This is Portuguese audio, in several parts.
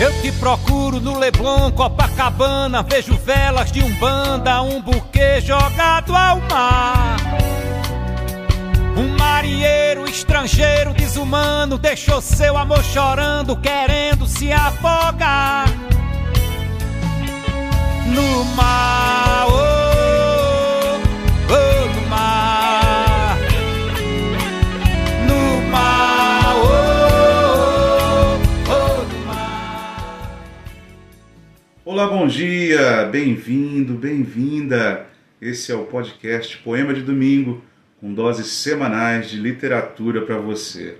Te procuro no Leblon, Copacabana, vejo velas de umbanda, um buquê jogado ao mar. Um marinheiro estrangeiro desumano deixou seu amor chorando, querendo se afogar Olá, bom dia, bem-vindo, bem-vinda. Esse é o podcast Poema de Domingo, com doses semanais de literatura para você.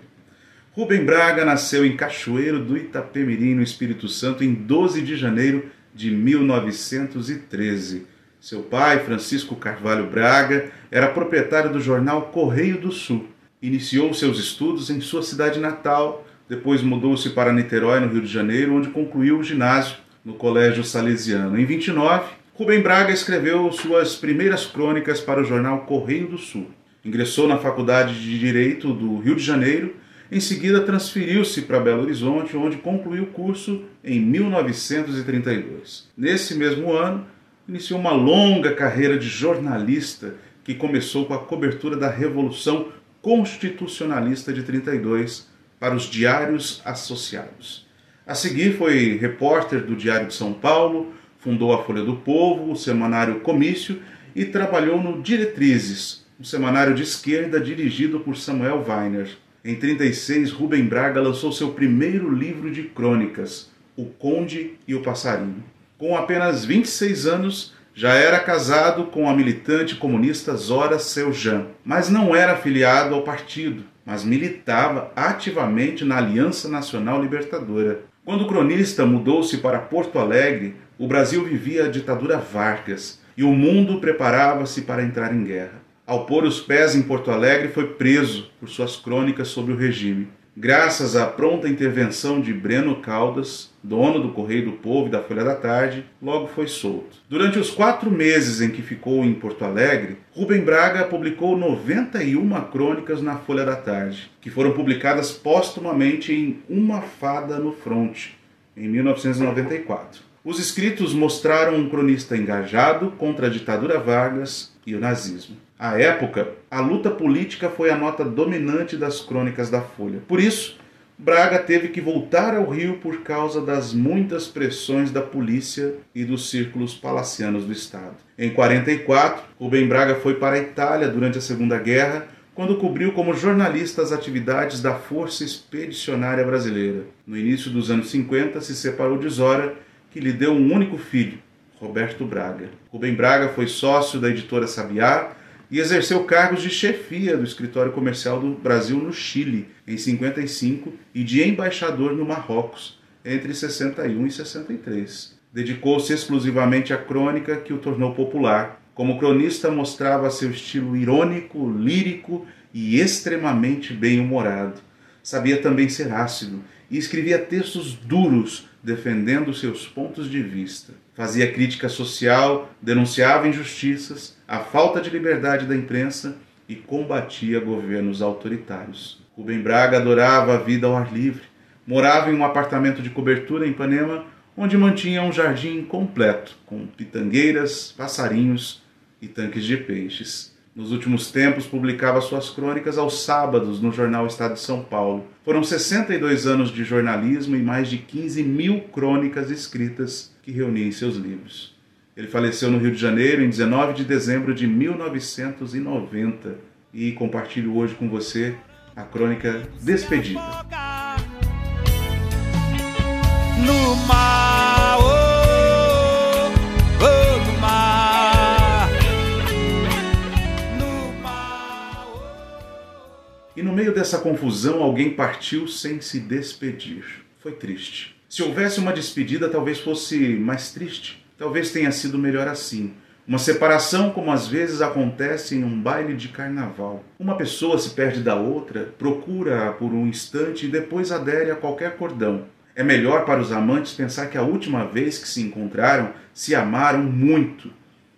Rubem Braga nasceu em Cachoeiro do Itapemirim, no Espírito Santo, em 12 de janeiro de 1913. Seu pai, Francisco Carvalho Braga, era proprietário do jornal Correio do Sul. Iniciou seus estudos em sua cidade natal, depois mudou-se para Niterói, no Rio de Janeiro, onde concluiu o ginásio no Colégio Salesiano. Em 29, Rubem Braga escreveu suas primeiras crônicas para o jornal Correio do Sul. Ingressou na Faculdade de Direito do Rio de Janeiro em seguida, transferiu-se para Belo Horizonte, onde concluiu o curso em 1932. Nesse mesmo ano, iniciou uma longa carreira de jornalista que começou com a cobertura da Revolução Constitucionalista de 32 para os Diários Associados. A seguir, foi repórter do Diário de São Paulo, fundou a Folha do Povo, o semanário Comício e trabalhou no Diretrizes, um semanário de esquerda dirigido por Samuel Weiner. Em 36, Rubem Braga lançou seu primeiro livro de crônicas, O Conde e o Passarinho. Com apenas 26 anos, já era casado com a militante comunista Zora Seujan, mas não era afiliado ao partido, mas militava ativamente na Aliança Nacional Libertadora. Quando o cronista mudou-se para Porto Alegre, o Brasil vivia a ditadura Vargas e o mundo preparava-se para entrar em guerra. Ao pôr os pés em Porto Alegre, foi preso por suas crônicas sobre o regime. Graças à pronta intervenção de Breno Caldas, dono do Correio do Povo e da Folha da Tarde, logo foi solto. Durante os quatro meses em que ficou em Porto Alegre, Rubem Braga publicou 91 crônicas na Folha da Tarde, que foram publicadas póstumamente em Uma Fada no Fronte, em 1994. Os escritos mostraram um cronista engajado contra a ditadura Vargas e o nazismo. À época, a luta política foi a nota dominante das crônicas da Folha. Por isso, Braga teve que voltar ao Rio por causa das muitas pressões da polícia e dos círculos palacianos do Estado. Em 44, Rubem Braga foi para a Itália durante a Segunda Guerra, quando cobriu como jornalista as atividades da Força Expedicionária Brasileira. No início dos anos 50, se separou de Zora, que lhe deu um único filho, Roberto Braga. Rubem Braga foi sócio da editora Sabiá e exerceu cargos de chefia do escritório comercial do Brasil no Chile em 55 e de embaixador no Marrocos entre 61 e 63. Dedicou-se exclusivamente à crônica que o tornou popular. Como cronista, mostrava seu estilo irônico, lírico e extremamente bem-humorado. Sabia também ser ácido e escrevia textos duros defendendo seus pontos de vista. Fazia crítica social, denunciava injustiças, a falta de liberdade da imprensa e combatia governos autoritários. Rubem Braga adorava a vida ao ar livre. Morava em um apartamento de cobertura em Ipanema, onde mantinha um jardim completo, com pitangueiras, passarinhos e tanques de peixes. Nos últimos tempos, publicava suas crônicas aos sábados no jornal Estado de São Paulo. Foram 62 anos de jornalismo e mais de 15 mil crônicas escritas que reunia em seus livros. Ele faleceu no Rio de Janeiro em 19 de dezembro de 1990 e compartilho hoje com você a crônica Despedida. No mar, no meio dessa confusão, alguém partiu sem se despedir. Foi triste. Se houvesse uma despedida, talvez fosse mais triste. Talvez tenha sido melhor assim. Uma separação, como às vezes acontece em um baile de carnaval. Uma pessoa se perde da outra, procura-a por um instante e depois adere a qualquer cordão. É melhor para os amantes pensar que a última vez que se encontraram se amaram muito.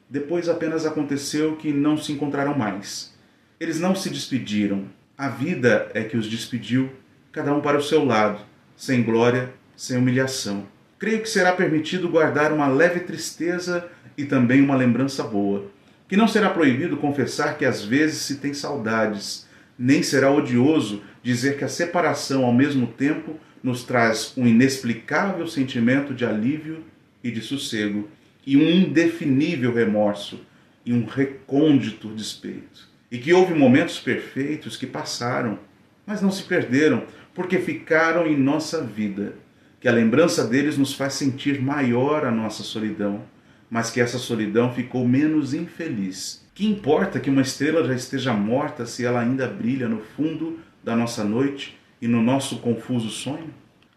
Depois apenas aconteceu que não se encontraram mais. Eles não se despediram. A vida é que os despediu, cada um para o seu lado, sem glória, sem humilhação. creio que será permitido guardar uma leve tristeza e também uma lembrança boa. Que não será proibido confessar que às vezes se tem saudades, nem será odioso dizer que a separação ao mesmo tempo nos traz um inexplicável sentimento de alívio e de sossego, e um indefinível remorso e um recôndito despeito. E que houve momentos perfeitos que passaram, mas não se perderam, porque ficaram em nossa vida. Que a lembrança deles nos faz sentir maior a nossa solidão, mas que essa solidão ficou menos infeliz. Que importa que uma estrela já esteja morta se ela ainda brilha no fundo da nossa noite e no nosso confuso sonho?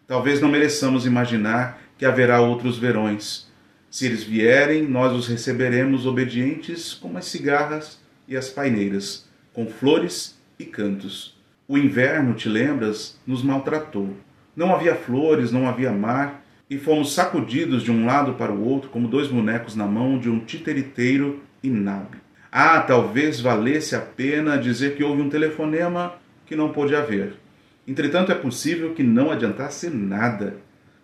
Talvez não mereçamos imaginar que haverá outros verões. Se eles vierem, nós os receberemos obedientes como as cigarras e as paineiras, com flores e cantos. O inverno, te lembras, nos maltratou. Não havia flores, não havia mar, e fomos sacudidos de um lado para o outro como dois bonecos na mão de um titiriteiro inábil. Ah, talvez valesse a pena dizer que houve um telefonema que não pôde haver Entretanto, é possível que não adiantasse nada.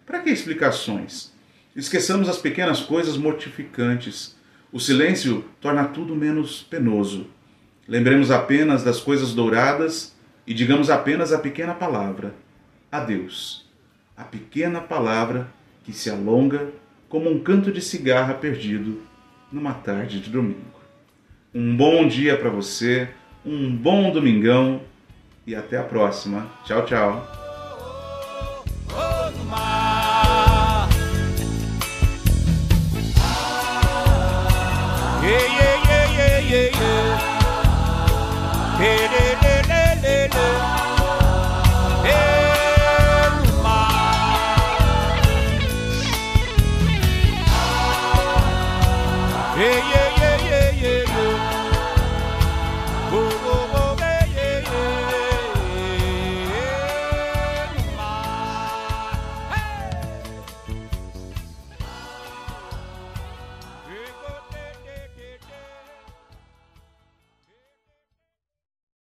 Para que explicações? Esqueçamos as pequenas coisas mortificantes. O silêncio torna tudo menos penoso. Lembremos apenas das coisas douradas e digamos apenas a pequena palavra: adeus. A pequena palavra que se alonga como um canto de cigarra perdido numa tarde de domingo. Um bom dia para você, um bom domingão e até a próxima. Tchau, tchau.